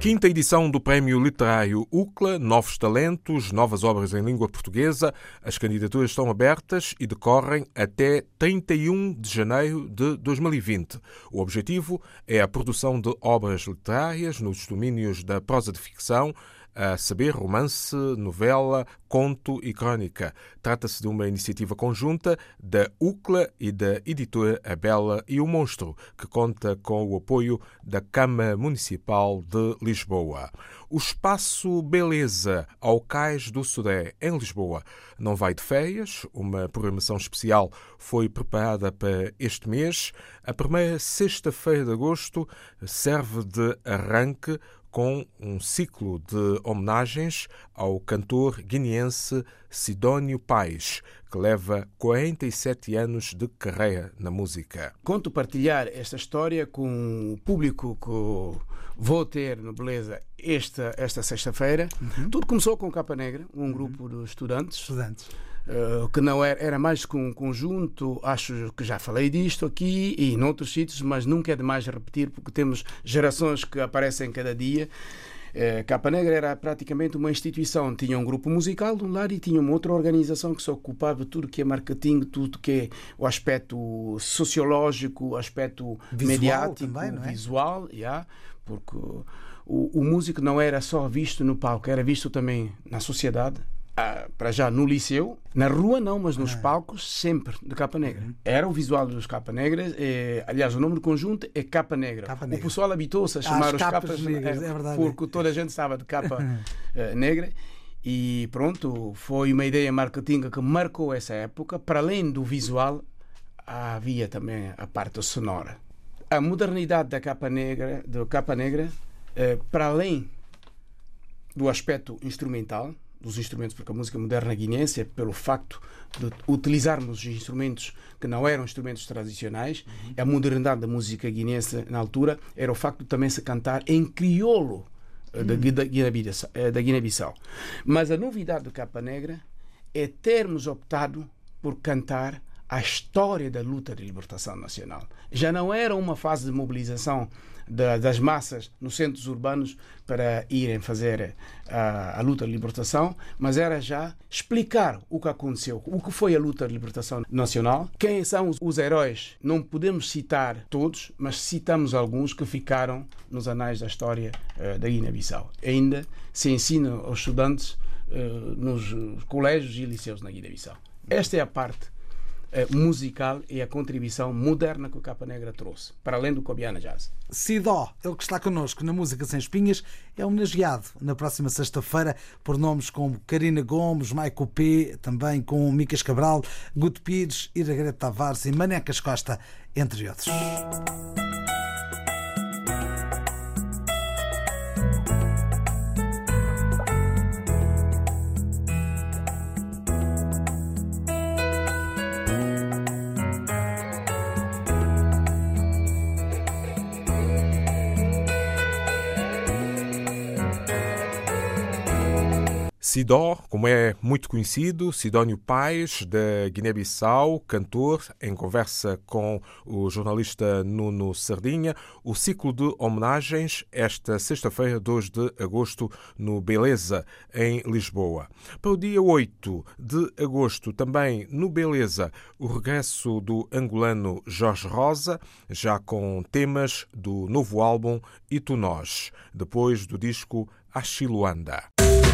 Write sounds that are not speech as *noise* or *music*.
Quinta edição do Prémio Literário UCLA, novos talentos, novas obras em língua portuguesa. As candidaturas estão abertas e decorrem até 31 de janeiro de 2020. O objetivo é a produção de obras literárias nos domínios da prosa de ficção, a saber, romance, novela, conto e crónica. Trata-se de uma iniciativa conjunta da UCLA e da editora A Bela e o Monstro, que conta com o apoio da Câmara Municipal de Lisboa. O espaço Beleza ao Cais do Sudé, em Lisboa, não vai de férias. Uma programação especial foi preparada para este mês. A primeira sexta-feira de agosto serve de arranque com um ciclo de homenagens ao cantor guineense Sidónio Pais, que leva 47 anos de carreira na música. Conto partilhar esta história com o público que vou ter no Beleza esta, esta sexta-feira. Uhum. Tudo começou com Capa Negra, um uhum. grupo de estudantes. Estudantes Uh, que não era, era mais que um conjunto, acho que já falei disto aqui e noutros sítios, mas nunca é demais repetir, porque temos gerações que aparecem cada dia. Uh, Capa Negra era praticamente uma instituição, tinha um grupo musical de um lado e tinha uma outra organização que se ocupava de tudo que é marketing, tudo que é o aspecto sociológico, o aspecto visual mediático, também, é? visual, yeah, porque o, o músico não era só visto no palco, era visto também na sociedade, ah, para já no liceu, na rua não, mas nos ah. palcos, sempre de capa negra. Uhum. Era o visual dos capa negras. É, aliás, o nome do conjunto é Capa Negra. Capa negra. O pessoal habitou-se a chamar os capas, capas negras, é, é porque toda a gente estava de capa uh, *laughs* negra. E pronto, foi uma ideia marketing que marcou essa época. Para além do visual, havia também a parte sonora. A modernidade da capa negra, do capa negra, uh, para além do aspecto instrumental, dos instrumentos, porque a música moderna guineense é pelo facto de utilizarmos os instrumentos que não eram instrumentos tradicionais. A modernidade da música guineense na altura era o facto de também se cantar em crioulo uhum. da Guiné-Bissau. Mas a novidade do Capa Negra é termos optado por cantar a história da luta de libertação nacional. Já não era uma fase de mobilização das massas nos centros urbanos para irem fazer a, a, luta de libertação, mas era já explicar o que aconteceu, o que foi a luta de libertação nacional, quem são os, heróis. Não podemos citar todos, mas citamos alguns que ficaram nos anais da história uh, da Guiné-Bissau. Ainda se ensina aos estudantes uh, nos colégios e liceus na Guiné-Bissau. Esta é a parte musical e a contribuição moderna que o Capa Negra trouxe, para além do Cobiana Jazz. Sidó, ele que está connosco na Música Sem Espinhas, é homenageado na próxima sexta-feira por nomes como Karina Gomes, Maico P, também com Micas Cabral, Guto Pires, Ira Tavares e Manecas Costa, entre outros. Sidó, como é muito conhecido, Sidónio Paes, da Guiné-Bissau, cantor, em conversa com o jornalista Nuno Sardinha, o ciclo de homenagens esta sexta-feira, 2 de agosto, no Beleza, em Lisboa. Para o dia 8 de agosto, também no Beleza, o regresso do angolano Jorge Rosa, já com temas do novo álbum E Tu Nós, depois do disco Achiluanda.